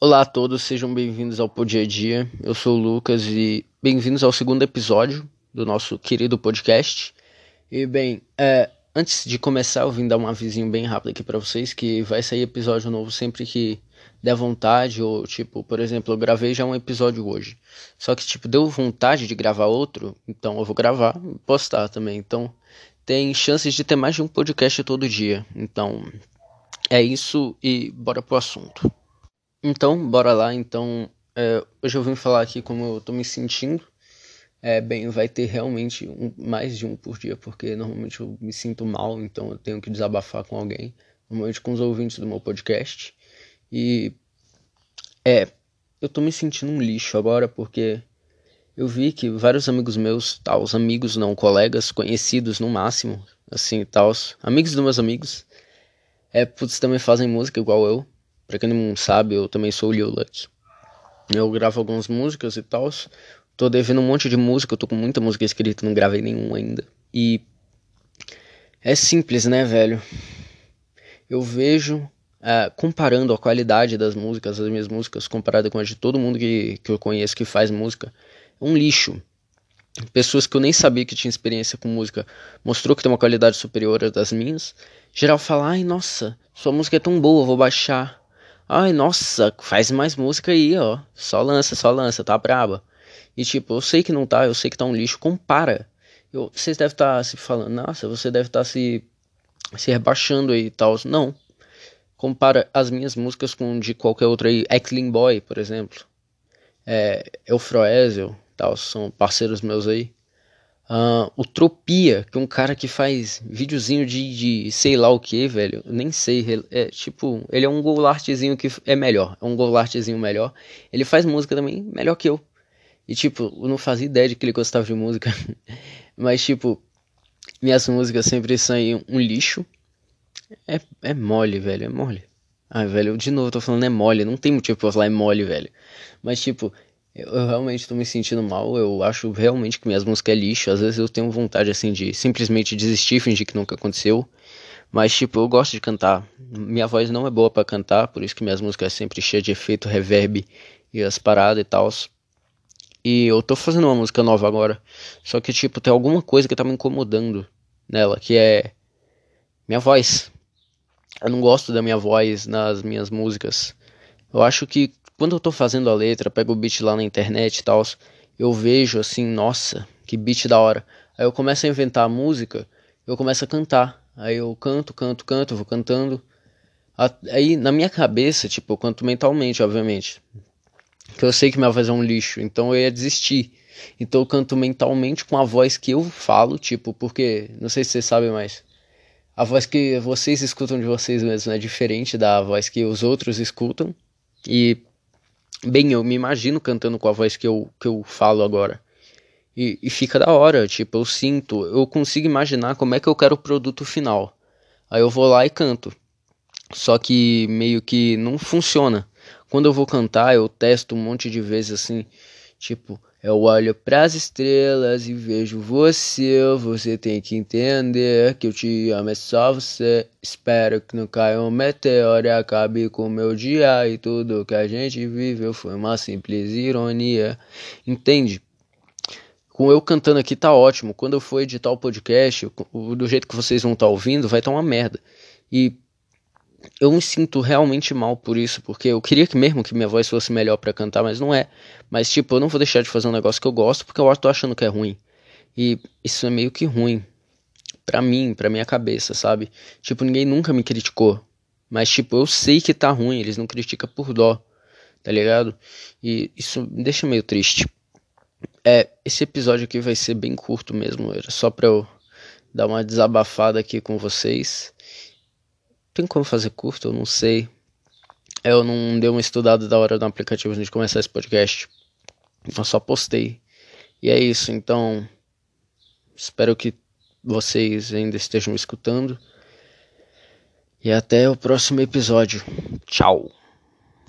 Olá a todos, sejam bem-vindos ao Podia Dia. Eu sou o Lucas e bem-vindos ao segundo episódio do nosso querido podcast. E bem, é, antes de começar, eu vim dar um avisinho bem rápido aqui para vocês que vai sair episódio novo sempre que der vontade ou tipo, por exemplo, eu gravei já um episódio hoje. Só que tipo, deu vontade de gravar outro, então eu vou gravar e postar também. Então, tem chances de ter mais de um podcast todo dia. Então, é isso e bora pro assunto. Então, bora lá. Então, é, hoje eu vim falar aqui como eu tô me sentindo. É, bem, vai ter realmente um, mais de um por dia, porque normalmente eu me sinto mal, então eu tenho que desabafar com alguém, normalmente com os ouvintes do meu podcast. E é, eu tô me sentindo um lixo agora porque eu vi que vários amigos meus, tal, os amigos não, colegas, conhecidos no máximo, assim, tal, amigos dos meus amigos, é, putz, também fazem música igual eu. Pra quem não sabe, eu também sou o Lil Luck. Eu gravo algumas músicas e tal. Tô devendo um monte de música, eu tô com muita música escrita, não gravei nenhum ainda. E é simples, né, velho? Eu vejo, é, comparando a qualidade das músicas, as minhas músicas, comparada com a de todo mundo que, que eu conheço que faz música, é um lixo. Pessoas que eu nem sabia que tinha experiência com música mostrou que tem uma qualidade superior às das minhas. Geral fala, ai nossa, sua música é tão boa, vou baixar. Ai, nossa, faz mais música aí, ó. Só lança, só lança, tá braba. E tipo, eu sei que não tá, eu sei que tá um lixo, compara. Eu, vocês devem estar tá se falando, nossa, você deve estar tá se, se rebaixando aí e tal. Não. Compara as minhas músicas com de qualquer outra aí. Eckling Boy, por exemplo. É, Eufroesel, tal, são parceiros meus aí. Uh, o Tropia, que é um cara que faz videozinho de, de sei lá o que, velho. Nem sei. É, tipo, ele é um golartezinho que é melhor. É um golartezinho melhor. Ele faz música também melhor que eu. E tipo, eu não fazia ideia de que ele gostava de música. Mas tipo, minhas músicas sempre saem um lixo. É, é mole, velho. É mole. Ai, velho, de novo eu tô falando é mole. Não tem motivo pra eu falar é mole, velho. Mas tipo, eu realmente estou me sentindo mal. Eu acho realmente que minhas músicas é lixo. Às vezes eu tenho vontade assim de simplesmente desistir, fingir que nunca aconteceu. Mas tipo, eu gosto de cantar. Minha voz não é boa para cantar, por isso que minhas músicas é sempre cheias de efeito, reverb e as paradas e tal. E eu tô fazendo uma música nova agora. Só que tipo, tem alguma coisa que tá me incomodando nela, que é minha voz. Eu não gosto da minha voz nas minhas músicas. Eu acho que quando eu tô fazendo a letra, pego o beat lá na internet e tal, eu vejo assim, nossa, que beat da hora. Aí eu começo a inventar a música, eu começo a cantar. Aí eu canto, canto, canto, vou cantando. Aí na minha cabeça, tipo, eu canto mentalmente, obviamente. Que eu sei que minha voz é um lixo, então eu ia desistir. Então eu canto mentalmente com a voz que eu falo, tipo, porque, não sei se vocês sabem mais. A voz que vocês escutam de vocês mesmos é diferente da voz que os outros escutam. E Bem, eu me imagino cantando com a voz que eu, que eu falo agora. E, e fica da hora, tipo, eu sinto, eu consigo imaginar como é que eu quero o produto final. Aí eu vou lá e canto. Só que meio que não funciona. Quando eu vou cantar, eu testo um monte de vezes assim, tipo, eu olho pras estrelas e vejo você. Você tem que entender que eu te amo, é só você. Espero que não caia um meteoro e acabe com o meu dia. E tudo que a gente viveu foi uma simples ironia. Entende? Com eu cantando aqui tá ótimo. Quando eu for editar o podcast, do jeito que vocês vão estar tá ouvindo, vai estar tá uma merda. E eu me sinto realmente mal por isso, porque eu queria que mesmo que minha voz fosse melhor para cantar, mas não é. Mas tipo, eu não vou deixar de fazer um negócio que eu gosto porque eu tô achando que é ruim. E isso é meio que ruim para mim, para minha cabeça, sabe? Tipo, ninguém nunca me criticou, mas tipo, eu sei que tá ruim, eles não criticam por dó, tá ligado? E isso me deixa meio triste. É, esse episódio aqui vai ser bem curto mesmo, era só pra eu dar uma desabafada aqui com vocês tem como fazer curto? Eu não sei. Eu não dei uma estudada da hora do aplicativo antes de começar esse podcast. Eu só postei. E é isso, então. Espero que vocês ainda estejam me escutando. E até o próximo episódio. Tchau.